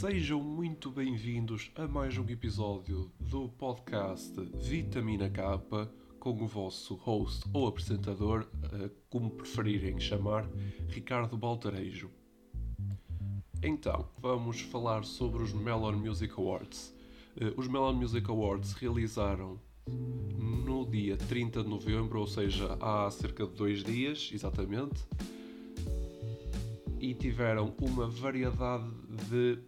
Sejam muito bem-vindos a mais um episódio do podcast Vitamina K com o vosso host ou apresentador, eh, como preferirem chamar, Ricardo Baltarejo. Então, vamos falar sobre os Melon Music Awards. Eh, os Melon Music Awards realizaram no dia 30 de novembro, ou seja, há cerca de dois dias, exatamente, e tiveram uma variedade de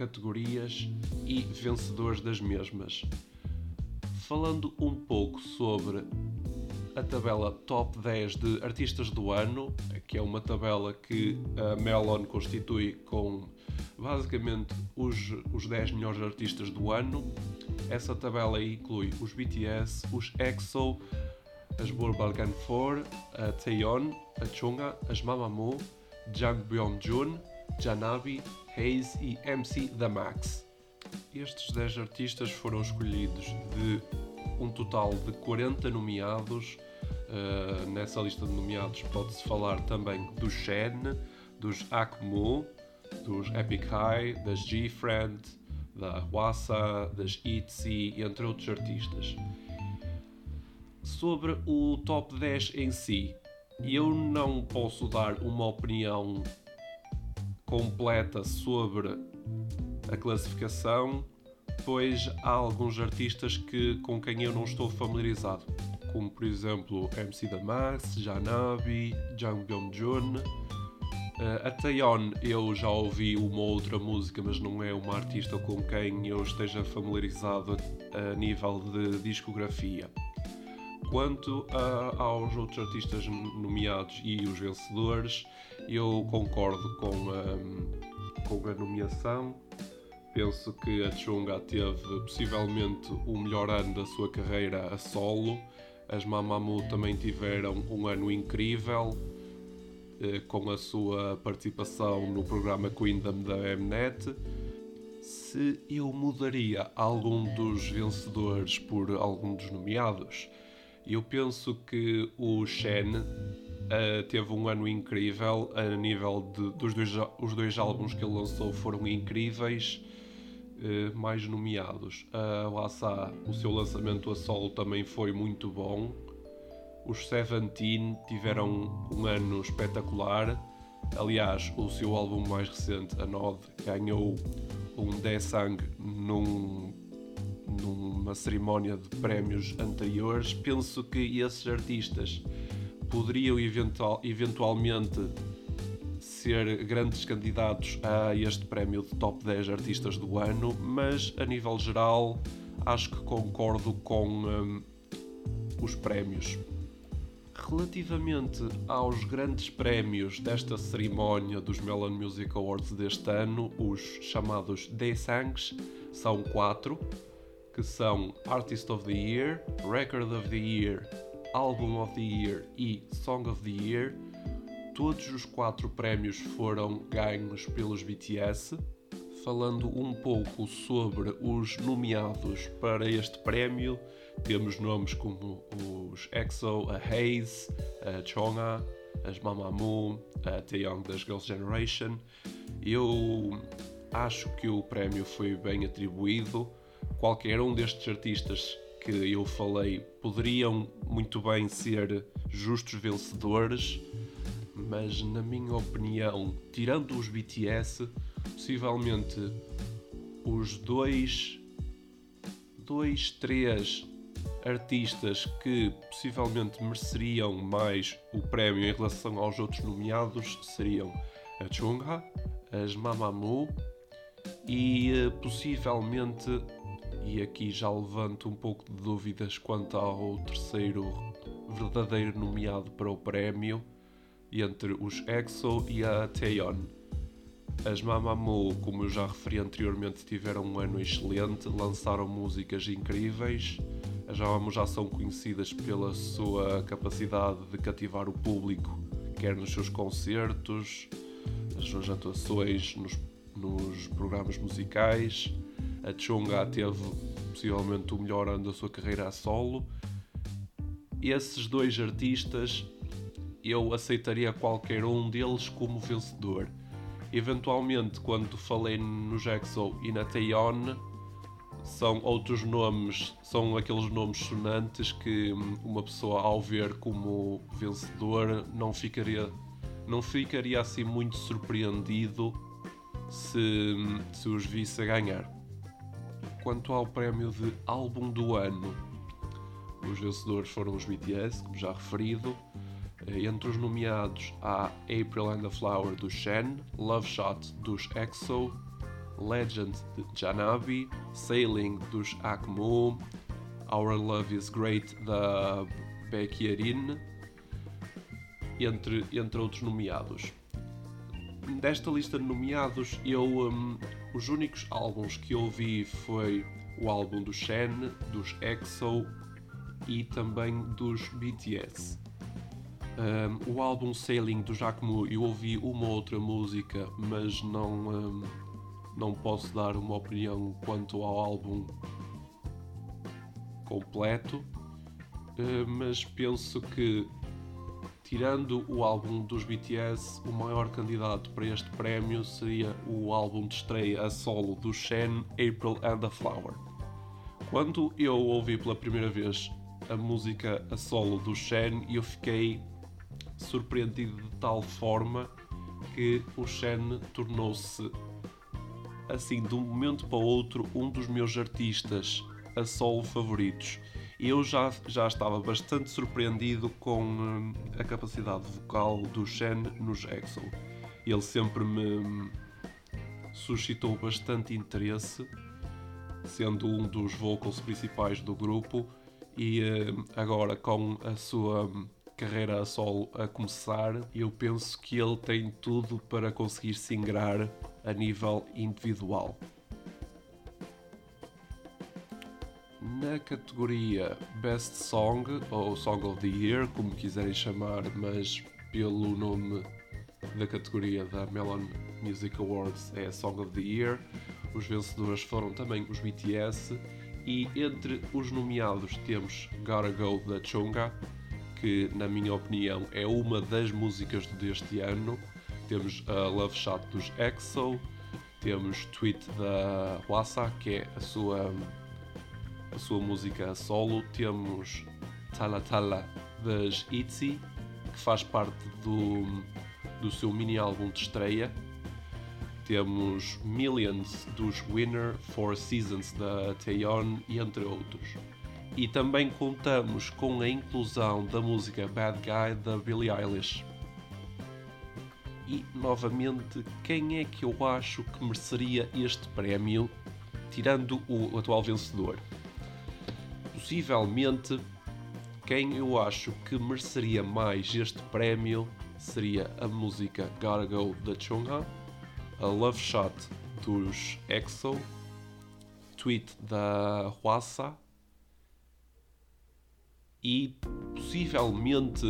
categorias e vencedores das mesmas. Falando um pouco sobre a tabela Top 10 de Artistas do Ano, que é uma tabela que a Melon constitui com basicamente os, os 10 melhores artistas do ano. Essa tabela inclui os BTS, os EXO, as Balkan 4, a Taeyeon, a Chunga, as Mamamoo, Jang Byung-jun, Janabi, Hayes e MC The Max. Estes 10 artistas foram escolhidos de um total de 40 nomeados. Uh, nessa lista de nomeados pode-se falar também do Shen, dos Akmu, dos Epic High, das G-Friend, da Wassa, das ITZY, entre outros artistas. Sobre o top 10 em si, eu não posso dar uma opinião completa sobre a classificação, pois há alguns artistas que, com quem eu não estou familiarizado, como por exemplo MC Da Max, Janabi, Jang Byung-jun. Uh, a Taeyeon eu já ouvi uma outra música, mas não é uma artista com quem eu esteja familiarizado a nível de discografia. Quanto a, aos outros artistas nomeados e os vencedores, eu concordo com a, com a nomeação. Penso que a Chunga teve possivelmente o melhor ano da sua carreira a solo. As Mamamoo também tiveram um ano incrível eh, com a sua participação no programa Queendom da Mnet. Se eu mudaria algum dos vencedores por algum dos nomeados, eu penso que o Shen uh, teve um ano incrível a nível de, dos dois, os dois álbuns que ele lançou foram incríveis, uh, mais nomeados. Uh, Wassa, o seu lançamento a solo também foi muito bom. Os Seventeen tiveram um ano espetacular. Aliás, o seu álbum mais recente, A Nod, ganhou um Desang num numa cerimónia de prémios anteriores, penso que esses artistas poderiam eventual, eventualmente ser grandes candidatos a este prémio de top 10 artistas do ano, mas a nível geral acho que concordo com um, os prémios. Relativamente aos grandes prémios desta cerimónia dos Melon Music Awards deste ano, os chamados Desangs são quatro que são Artist of the Year, Record of the Year, Album of the Year e Song of the Year. Todos os quatro prémios foram ganhos pelos BTS. Falando um pouco sobre os nomeados para este prémio, temos nomes como os EXO, a Haze, a Chonga, as Mamamoo, a Taeyong das Girls' Generation. Eu acho que o prémio foi bem atribuído qualquer um destes artistas que eu falei poderiam muito bem ser justos vencedores, mas na minha opinião, tirando os BTS, possivelmente os dois, dois, três artistas que possivelmente mereceriam mais o prémio em relação aos outros nomeados seriam a Chungha, as Mamamoo e eh, possivelmente e aqui já levanto um pouco de dúvidas quanto ao terceiro verdadeiro nomeado para o prémio, entre os EXO e a Taeyeon. As Mamamoo, como eu já referi anteriormente, tiveram um ano excelente, lançaram músicas incríveis. As Mamamoo já são conhecidas pela sua capacidade de cativar o público, quer nos seus concertos, nas suas atuações, nos, nos programas musicais a Chunga teve possivelmente o melhor ano da sua carreira a solo. Esses dois artistas eu aceitaria qualquer um deles como vencedor. Eventualmente, quando falei no Jackson e na Taeyeon, são outros nomes, são aqueles nomes sonantes que hum, uma pessoa ao ver como vencedor não ficaria, não ficaria assim muito surpreendido se, hum, se os visse a ganhar. Quanto ao prémio de álbum do ano, os vencedores foram os BTS, como já referido. Eh, entre os nomeados há April and the Flower do Shen, Love Shot dos EXO, Legend de Janabi, Sailing dos Akmu, Our Love is Great da Becky entre, entre outros nomeados. Desta lista de nomeados, eu um, os únicos álbuns que ouvi foi o álbum do Shen, dos EXO e também dos BTS. Um, o álbum Sailing do Jacquemus eu ouvi uma outra música, mas não um, não posso dar uma opinião quanto ao álbum completo, uh, mas penso que, tirando o álbum dos BTS, o maior candidato para este prémio seria o álbum de estreia a solo do Shen, April and the Flower. Quando eu ouvi pela primeira vez a música a solo do Shen, eu fiquei surpreendido de tal forma que o Shen tornou-se assim, de um momento para outro, um dos meus artistas a solo favoritos. Eu já, já estava bastante surpreendido com hum, a capacidade vocal do Shen nos EXO. Ele sempre me suscitou bastante interesse, sendo um dos vocals principais do grupo, e hum, agora com a sua hum, carreira a solo a começar, eu penso que ele tem tudo para conseguir se ingrar a nível individual. Na categoria Best Song ou Song of the Year, como quiserem chamar, mas pelo nome da categoria da Melon Music Awards é Song of the Year, os vencedores foram também os BTS e entre os nomeados temos Gotta Go da Chunga, que na minha opinião é uma das músicas deste ano. Temos a Love Shot dos EXO, temos Tweet da Wasa, que é a sua, a sua música solo, temos Tala Tala das ITZY, que faz parte do, do seu mini álbum de estreia. Temos Millions dos Winner, Four Seasons da Taeyeon e entre outros. E também contamos com a inclusão da música Bad Guy da Billie Eilish. E novamente, quem é que eu acho que mereceria este prémio, tirando o atual vencedor? Possivelmente, quem eu acho que mereceria mais este prémio seria a música Gotta Go da Chungha, a Love Shot dos EXO, Tweet da Hwasa e possivelmente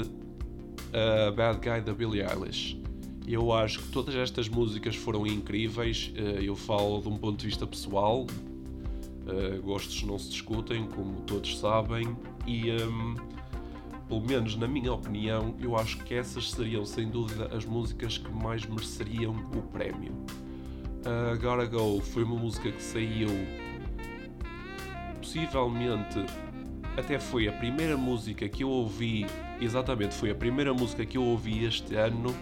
a Bad Guy da Billie Eilish. Eu acho que todas estas músicas foram incríveis. Eh, eu falo de um ponto de vista pessoal. Eh, gostos não se discutem, como todos sabem, e um, pelo menos na minha opinião, eu acho que essas seriam sem dúvida as músicas que mais mereceriam o prémio. Uh, Gotta Go foi uma música que saiu possivelmente até foi a primeira música que eu ouvi, exatamente, foi a primeira música que eu ouvi este ano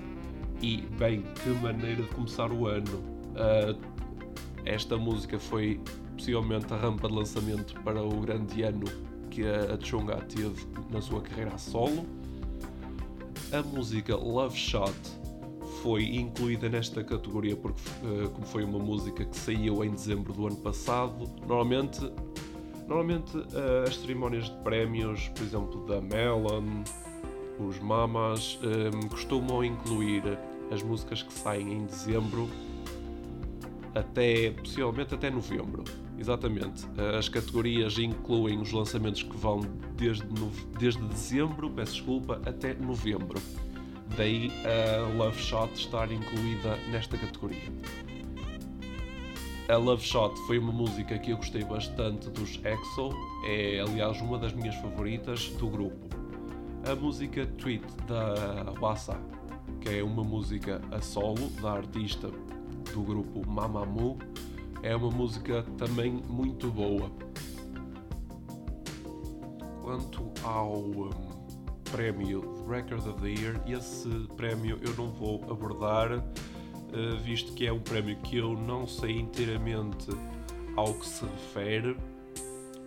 e, bem, que maneira de começar o ano. Uh, esta música foi possivelmente a rampa de lançamento para o grande ano que a Chunga teve na sua carreira a solo. A música Love Shot foi incluída nesta categoria porque uh, como foi uma música que saiu em dezembro do ano passado. Normalmente, normalmente uh, as cerimónias de prémios, por exemplo, da Melon, os Mamas, um, costumam incluir as músicas que saem em dezembro até, possivelmente até novembro. Exatamente. As categorias incluem os lançamentos que vão desde, desde dezembro, peço desculpa, até novembro. Daí a Love Shot estar incluída nesta categoria. A Love Shot foi uma música que eu gostei bastante dos EXO, é aliás uma das minhas favoritas do grupo. A música Tweet da Wasa que é uma música a solo da artista do grupo Mamamoo. É uma música também muito boa. Quanto ao um, prémio Record of the Year, esse prémio eu não vou abordar, uh, visto que é um prémio que eu não sei inteiramente ao que se refere.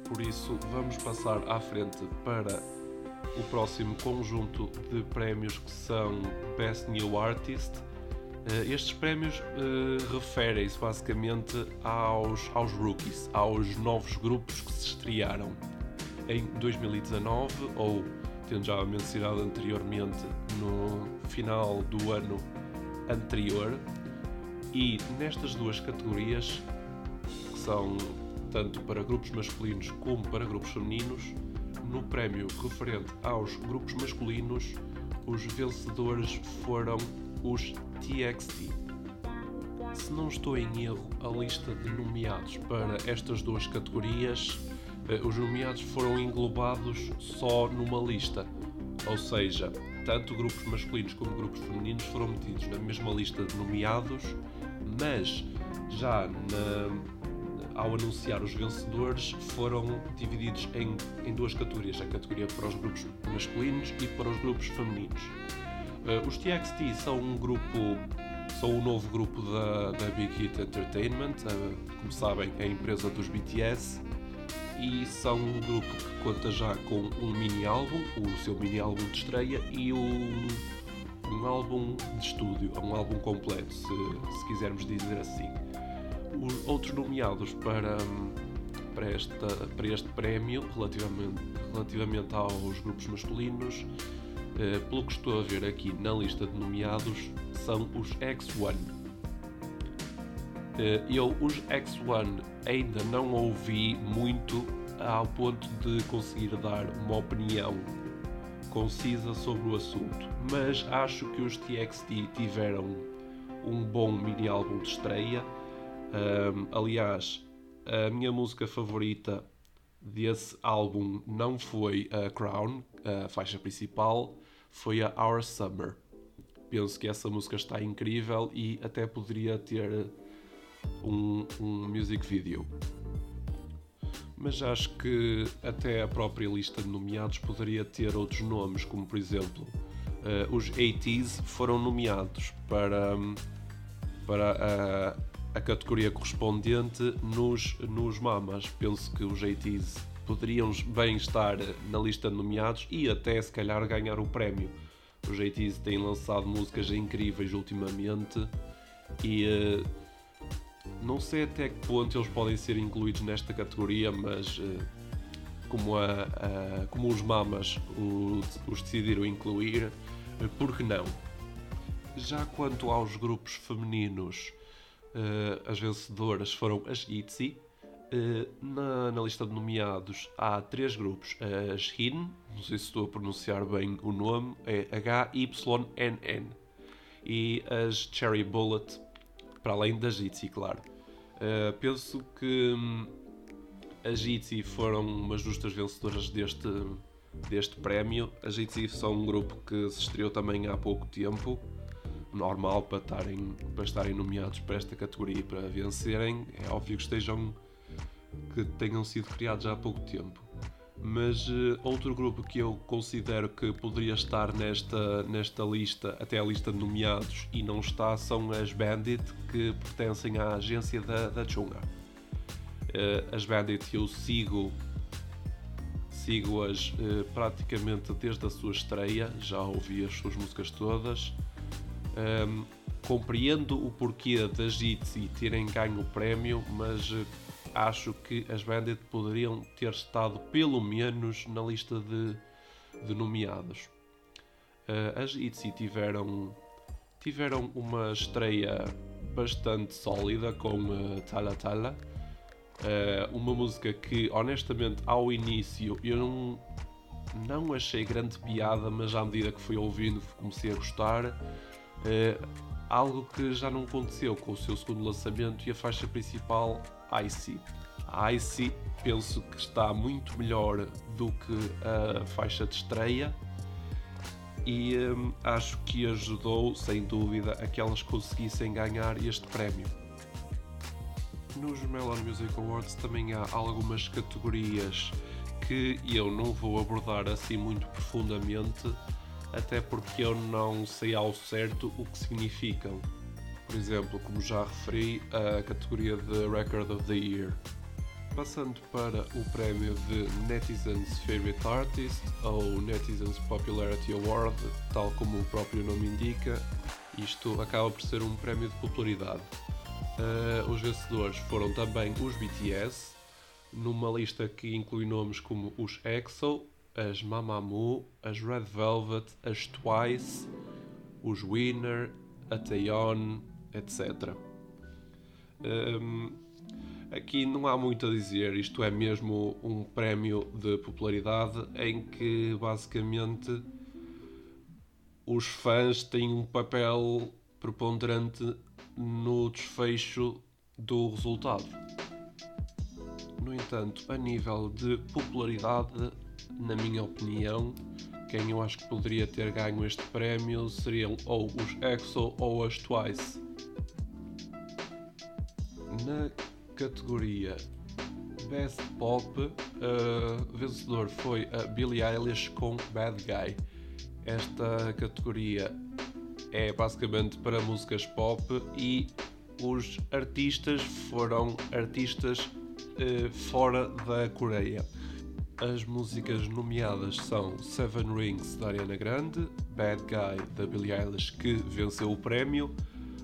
Por isso, vamos passar à frente para o próximo conjunto de prémios que são Best New Artist. Uh, estes prémios uh, referem-se basicamente aos, aos rookies, aos novos grupos que se estrearam em 2019 ou, tendo já mencionado anteriormente, no final do ano anterior. E nestas duas categorias, que são tanto para grupos masculinos como para grupos femininos, no prémio referente aos grupos masculinos, os vencedores foram os TXT. Se não estou em erro, a lista de nomeados para estas duas categorias, eh, os nomeados foram englobados só numa lista, ou seja, tanto grupos masculinos como grupos femininos foram metidos na mesma lista de nomeados, mas já na, ao anunciar os vencedores, foram divididos em, em duas categorias: a categoria para os grupos masculinos e para os grupos femininos. Uh, os TXT são um grupo, são o novo grupo da, da Big Hit Entertainment, uh, como sabem, é a empresa dos BTS, e são um grupo que conta já com um mini álbum, o seu mini álbum de estreia e um, um álbum de estúdio, um álbum completo, se, se quisermos dizer assim. Outros nomeados para, para, esta, para este prémio, relativamente, relativamente aos grupos masculinos, pelo que estou a ver aqui na lista de nomeados, são os X1. Eh, eu, os X1, ainda não ouvi muito ao ponto de conseguir dar uma opinião concisa sobre o assunto, mas acho que os TXT tiveram um bom mini álbum de estreia um, aliás, a minha música favorita desse álbum não foi a Crown, a faixa principal, foi a Our Summer. Penso que essa música está incrível e até poderia ter um, um music video. Mas acho que até a própria lista de nomeados poderia ter outros nomes, como por exemplo, uh, os 80s foram nomeados para, para a a categoria correspondente nos, nos mamas. Penso que os 80s poderiam bem estar na lista de nomeados e até se calhar ganhar o prémio. Os 80s têm lançado músicas incríveis ultimamente e uh, não sei até que ponto eles podem ser incluídos nesta categoria, mas uh, como, a, a, como os mamas os, decidiram incluir, uh, por que não? Já quanto aos grupos femininos, as vencedoras foram as ITZY. Uh, na, na, lista de nomeados há três grupos: as HIN, não sei se estou a pronunciar bem o nome, é H-Y-N-N, e as Cherry Bullet, para além das ITZY, claro. Uh, penso que hum, as ITZY foram umas justas vencedoras deste, deste prémio. As ITZY são um grupo que se estreou também há pouco tempo normal para estarem, para estarem nomeados para esta categoria e para vencerem. É óbvio que estejam que tenham sido criados há pouco tempo. Mas uh, outro grupo que eu considero que poderia estar nesta, nesta lista, até a lista de nomeados, e não está, são as Bandit, que pertencem à agência da, da Chunga. Uh, as Bandit eu sigo sigo-as uh, praticamente desde a sua estreia, já ouvi as suas músicas todas. Um, compreendo o porquê das e terem ganho o prémio, mas eh, acho que as Bandit poderiam ter estado pelo menos na lista de, de nomeados. Uh, as ITZY tiveram, tiveram uma estreia bastante sólida com uh, Tala Tala, uh, uma música que honestamente ao início eu não, não achei grande piada, mas à medida que fui ouvindo comecei a gostar. Uh, algo que já não aconteceu com o seu segundo lançamento e a faixa principal Icy. A Icy penso que está muito melhor do que a faixa de estreia e hum, acho que ajudou, sem dúvida, a que elas conseguissem ganhar este prémio. Nos Melon Music Awards também há algumas categorias que eu não vou abordar assim muito profundamente, até porque eu não sei ao certo o que significam. Por exemplo, como já referi, a categoria de Record of the Year. Passando para o prémio de Netizens Favorite Artist ou Netizens Popularity Award, tal como o próprio nome indica, isto acaba por ser um prémio de popularidade. Uh, os vencedores foram também os BTS, numa lista que inclui nomes como os EXO, as Mamamoo, as Red Velvet, as Twice, os Winner, a Taeyeon, etc. Um, Aqui não há muito a dizer, isto é mesmo um prémio de popularidade em que basicamente os fãs têm um papel preponderante no desfecho do resultado. No entanto, a nível de popularidade, na minha opinião, quem eu acho que poderia ter ganho este prémio seriam ou os EXO ou as Twice. Na categoria Best Pop, uh, vencedor foi a Billie Eilish com Bad Guy. Esta categoria é basicamente para músicas pop e os artistas foram artistas uh, fora da Coreia. As músicas nomeadas são Seven Rings da Ariana Grande, Bad Guy da Billie Eilish que venceu o prémio,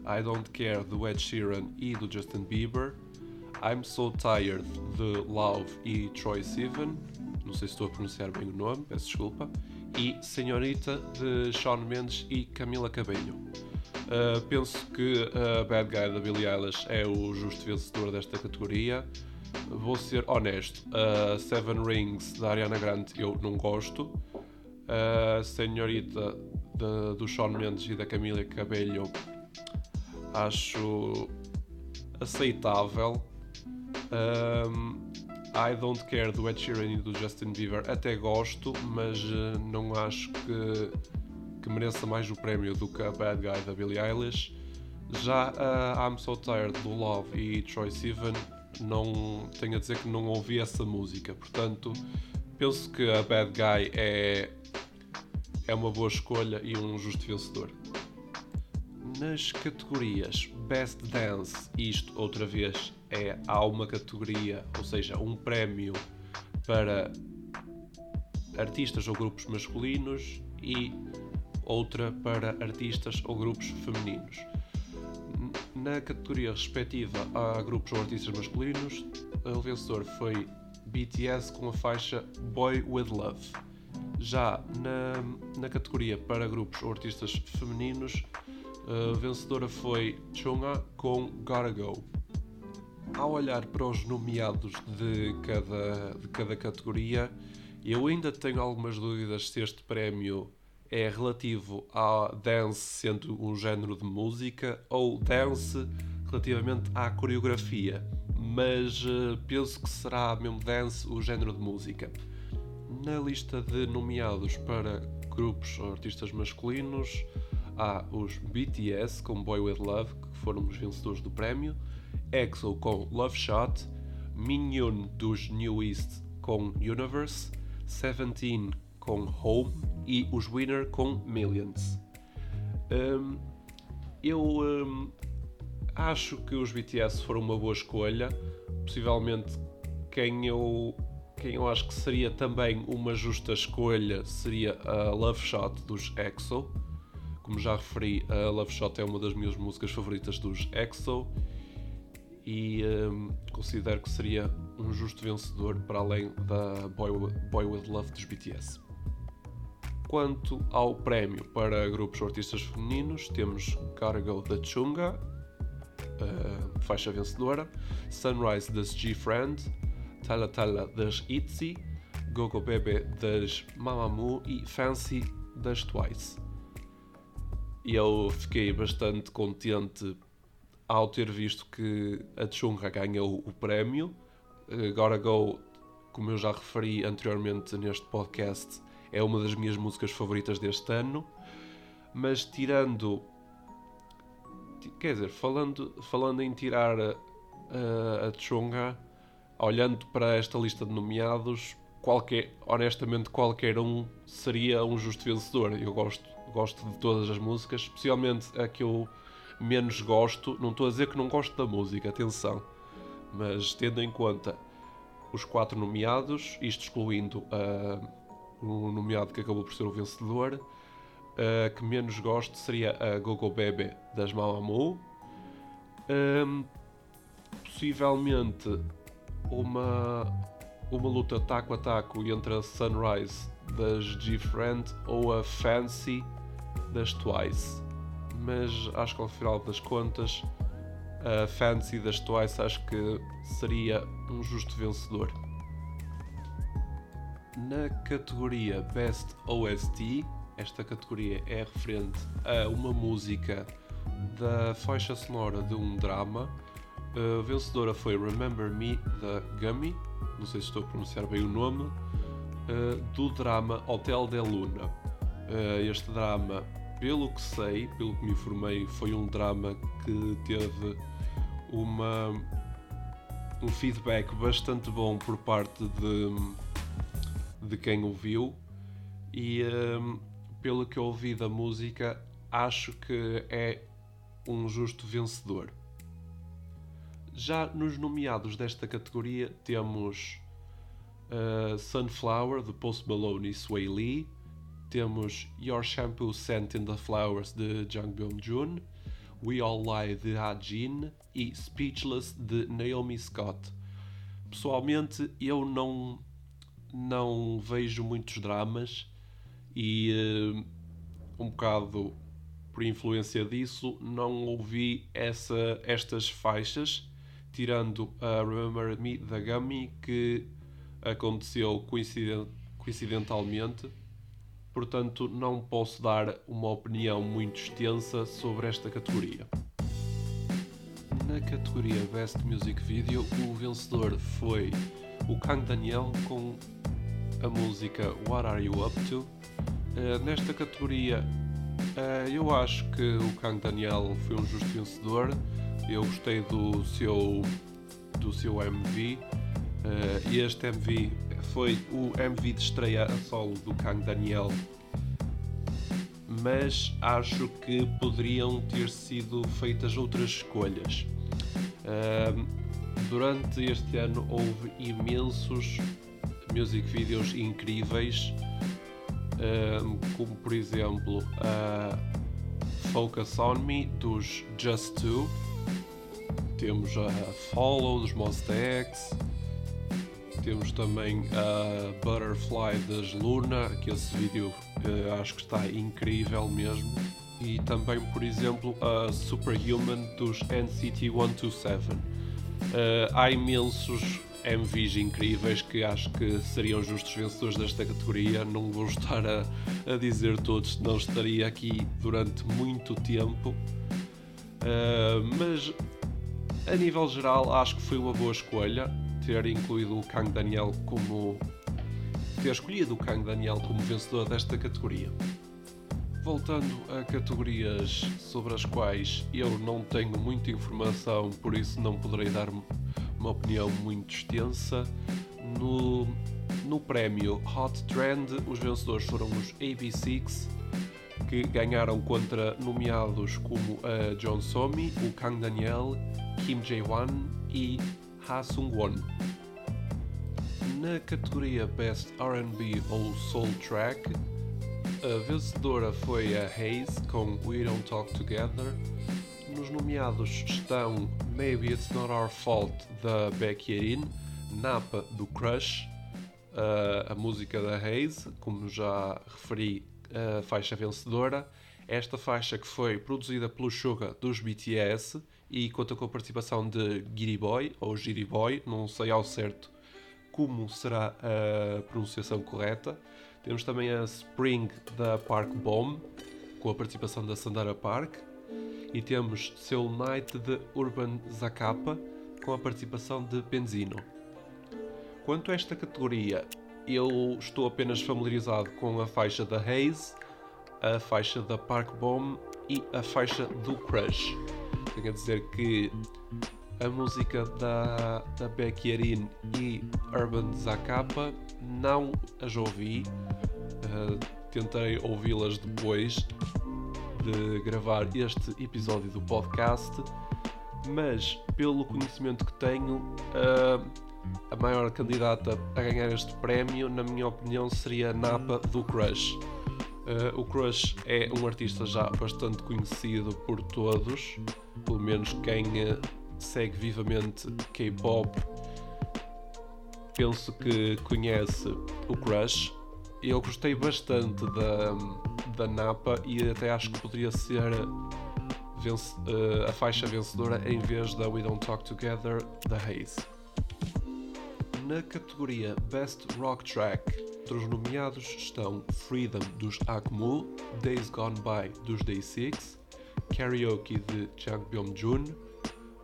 I Don't Care do Ed Sheeran e do Justin Bieber, I'm So Tired de Love e Troy Sivan, não sei se estou a pronunciar bem o nome, peço desculpa, e Senhorita de Shawn Mendes e Camila Cabello. Uh, penso que a Bad Guy da Billie Eilish é o justo vencedor desta categoria. Vou ser honesto, uh, Seven Rings da Ariana Grande eu não gosto. Uh, Senhorita de, do Shawn Mendes e da Camila Cabello acho aceitável. Um, I Don't Care do Ed Sheeran e do Justin Bieber até gosto, mas uh, não acho que, que mereça mais o prémio do que a Bad Guy da Billie Eilish. Já a uh, I'm So Tired do Love e Troy Sivan, não tenho a dizer que não ouvi essa música, portanto penso que a Bad Guy é, é uma boa escolha e um justo vencedor. Nas categorias Best Dance, isto outra vez é há uma categoria, ou seja, um prémio para artistas ou grupos masculinos e outra para artistas ou grupos femininos. Na categoria respectiva a grupos ou artistas masculinos, o vencedor foi BTS com a faixa Boy with Love. Já na, na categoria para grupos ou artistas femininos, a vencedora foi Chunga com Gotta Go ao olhar para os nomeados de cada, de cada categoria, eu ainda tenho algumas dúvidas se este prémio é relativo a dance sendo um género de música ou dance relativamente à coreografia, mas uh, penso que será mesmo dance o género de música. Na lista de nomeados para grupos ou artistas masculinos há os BTS com Boy With Love, que foram os vencedores do prémio, EXO com Love Shot, Minhyun dos New East com Universe, Seventeen com Home. E os Winner com Millions. Um, eu um, acho que os BTS foram uma boa escolha, possivelmente quem eu quem eu acho que seria também uma justa escolha seria a Love Shot dos EXO. Como já referi, a Love Shot é uma das minhas músicas favoritas dos EXO e um, considero que seria um justo vencedor para além da Boy, Boy With Love dos BTS. Quanto ao prémio para grupos ou artistas femininos, temos Cargo da Chunga, uh, faixa vencedora, Sunrise das G-Friend, Tala Tala das ITZY, Gogo Bebe das Mamamoo e Fancy das Twice. E eu fiquei bastante contente ao ter visto que a Chunga ganhou o prémio. Agora Go, como eu já referi anteriormente neste podcast, é uma das minhas músicas favoritas deste ano. mas tirando. Quer dizer, falando, falando em tirar a, a, olhando para esta lista de nomeados, qualquer, honestamente qualquer um seria um justo vencedor. Eu gosto, gosto de todas as músicas, especialmente a que eu menos gosto. Não estou a dizer que não gosto da música, atenção, mas tendo em conta os quatro nomeados, isto excluindo uh, o nomeado que acabou por ser o vencedor, a uh, que menos gosto seria a Gogo Bebe das Mamamoo. Um, possivelmente uma, uma luta taco a taco entre a Sunrise das G-Friend ou a Fancy das Twice. Mas acho que ao final das contas, a Fancy das Twice acho que seria um justo vencedor. Na categoria Best OST, esta categoria é referente a uma música da faixa sonora de um drama a vencedora foi Remember Me da Gummy, não sei se estou a pronunciar bem o nome, uh, do drama Hotel de Luna. Uh, este drama, pelo que sei, pelo que me informei, foi um drama que teve uma, um feedback bastante bom por parte de, de quem o viu e uh, pelo que ouvi da música, acho que é um justo vencedor. Já nos nomeados desta categoria temos uh, Sunflower de Post Malone e Sway Lee, temos Your Shampoo Scent in the Flowers de Jang Byung Jun, We All Lie de Ha Jin e Speechless de Naomi Scott. Pessoalmente, eu não, não vejo muitos dramas e uh, um bocado por influência disso não ouvi essa, estas faixas tirando a Remember Me da Gummy, que aconteceu coincident coincidentalmente, portanto não posso dar uma opinião muito extensa sobre esta categoria. Na categoria Best Music Video, o vencedor foi o Kang Daniel com a música What Are You Up To? Uh, nesta categoria, uh, eu acho que o Kang Daniel foi um justo vencedor eu gostei do seu, do seu MV. Uh, eh, este MV foi o MV de estreia a solo do Kang Daniel, mas acho que poderiam ter sido feitas outras escolhas. Uh, durante este ano houve imensos music videos incríveis, uh, como por exemplo a Focus on Me dos Just Two temos a Follow dos Monster X, temos também a Butterfly das Luna, que esse vídeo uh, acho que está incrível mesmo. E também, por exemplo, a Superhuman dos NCT 127. Uh, há imensos MVs incríveis que acho que seriam justos vencedores desta categoria. Não vou estar a, a dizer todos, senão estaria aqui durante muito tempo. Uh, mas a nível geral, acho que foi uma boa escolha ter incluído o Kang Daniel como. ter escolhido o Kang Daniel como vencedor desta categoria. Voltando a categorias sobre as quais eu não tenho muita informação, por isso não poderei dar uma opinião muito extensa. No, no prémio Hot Trend, os vencedores foram os AB6, que ganharam contra nomeados como a John Somi, o Kang Daniel Kim Jae-won e Sung-won. Na categoria Best R&B ou Soul Track, a vencedora foi a Haze com We Don't Talk Together. Nos nomeados estão Maybe It's Not Our Fault da Becky Erin, Napa do Crush, a música da Haze, como já referi, a faixa vencedora. Esta faixa que foi produzida pelo Suga dos BTS e conta com a participação de Giri Boy ou Giri Boy, não sei ao certo como será a pronunciação correta. Temos também a Spring da Park Bomb, com a participação da Sandara Park. E temos Seu Night de Urban Zacapa, com a participação de Benzino. Quanto a esta categoria, eu estou apenas familiarizado com a faixa da Haze, a faixa da Park Bomb e a faixa do Crush. Tenho a dizer que a música da, da Becky Arin e Urban Zacapa não as ouvi. Uh, tentei ouvi-las depois de gravar este episódio do podcast, mas pelo conhecimento que tenho, uh, a maior candidata a ganhar este prémio, na minha opinião, seria Napa do Crush. Uh, o Crush é um artista já bastante conhecido por todos, pelo menos quem uh, segue vivamente K-pop, penso que conhece o Crush. Eu gostei bastante da, da Napa e até acho que poderia ser vence, uh, a faixa vencedora em vez da We Don't Talk Together da Haze. Na categoria Best Rock Track, entre os nomeados estão Freedom dos Akmu, Days Gone By dos Day 6, Karaoke de Jang Byung-jun,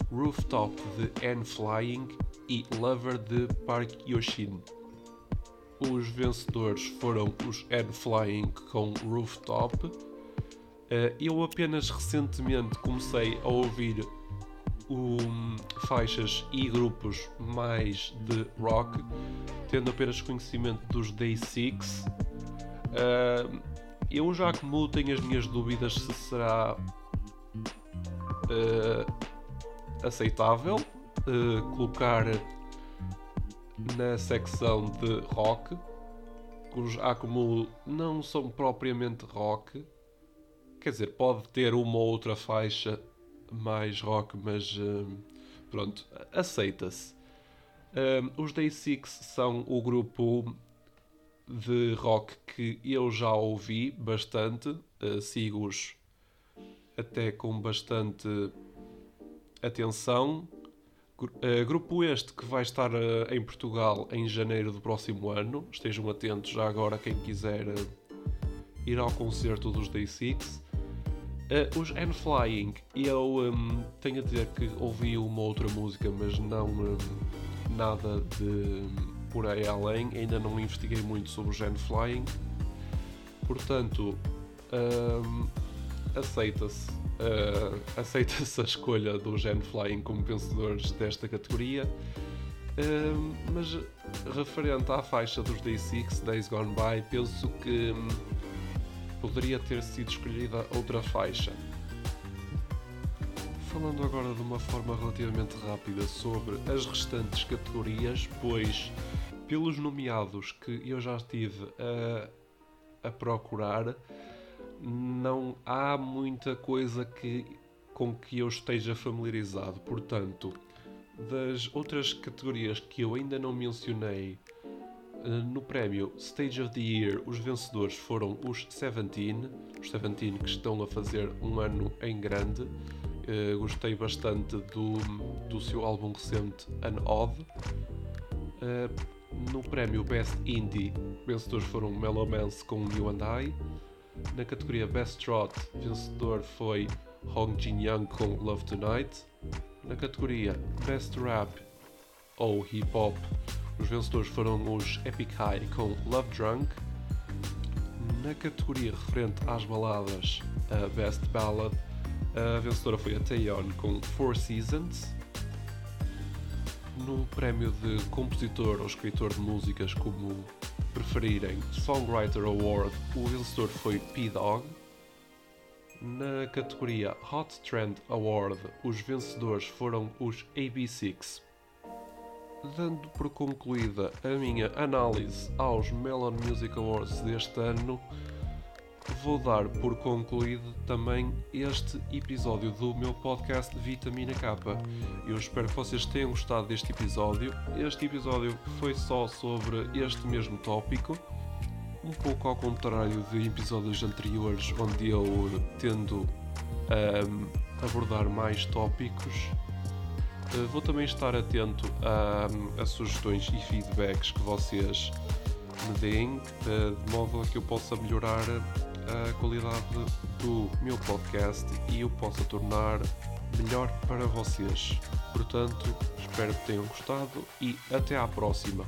Rooftop de N Flying e Lover de Park Yoshin. Os vencedores foram os N Flying com Rooftop. Eh, eu apenas recentemente comecei a ouvir um, faixas e grupos mais de rock, tendo apenas conhecimento dos Day Six. Uh, eu já como tenho as minhas dúvidas se será uh, aceitável uh, colocar na secção de rock, os Akumu não são propriamente rock, quer dizer, pode ter uma ou outra faixa mais rock, mas uh, pronto, aceita-se. Uh, os Day Six são o grupo de rock que eu já ouvi bastante, uh, sigo-os até com bastante atenção. Uh, grupo este que vai estar uh, em Portugal em janeiro do próximo ano. Estejam atentos já agora quem quiser uh, ir ao concerto dos Day Six. Os N Flying, eu um, tenho a dizer que ouvi uma outra música, mas não um, nada de por aí além. Ainda não investiguei muito sobre os N Flying. Portanto, um, aceita-se uh, aceita-se a escolha do Gen Flying como vencedores desta categoria. Uh, mas referente à faixa dos Day 6, Days Gone By, penso que um, poderia ter sido escolhida outra faixa. Falando agora de uma forma relativamente rápida sobre as restantes categorias, pois pelos nomeados que eu já estive a, a procurar, não há muita coisa que, com que eu esteja familiarizado. Portanto, das outras categorias que eu ainda não mencionei, no prémio Stage of the Year, os vencedores foram os Seventeen, os Seventeen que estão a fazer um ano em grande. Uh, gostei bastante do, do seu álbum recente An Odd. Uh, no prémio Best Indie, vencedores foram Melomance com You and I. Na categoria Best Trot, vencedor foi Hong Jin Young com Love Tonight. Na categoria Best Rap ou Hip Hop, os vencedores foram os Epic High com Love Drunk. Na categoria referente às baladas, a Best Ballad, a vencedora foi a Taeyeon com Four Seasons. No prémio de compositor ou escritor de músicas, como preferirem Songwriter Award, o vencedor foi P-Dog. Na categoria Hot Trend Award, os vencedores foram os AB6. Dando por concluída a minha análise aos Melon Music Awards deste ano, vou dar por concluído também este episódio do meu podcast Vitamina K. Eu espero que vocês tenham gostado deste episódio. Este episódio foi só sobre este mesmo tópico, um pouco ao contrário de episódios anteriores, onde eu tendo a um, abordar mais tópicos. Uh, vou também estar atento a, a sugestões e feedbacks que vocês me deem, uh, de modo a que eu possa melhorar a qualidade do meu podcast e o possa tornar melhor para vocês. Portanto, espero que tenham gostado e até à próxima.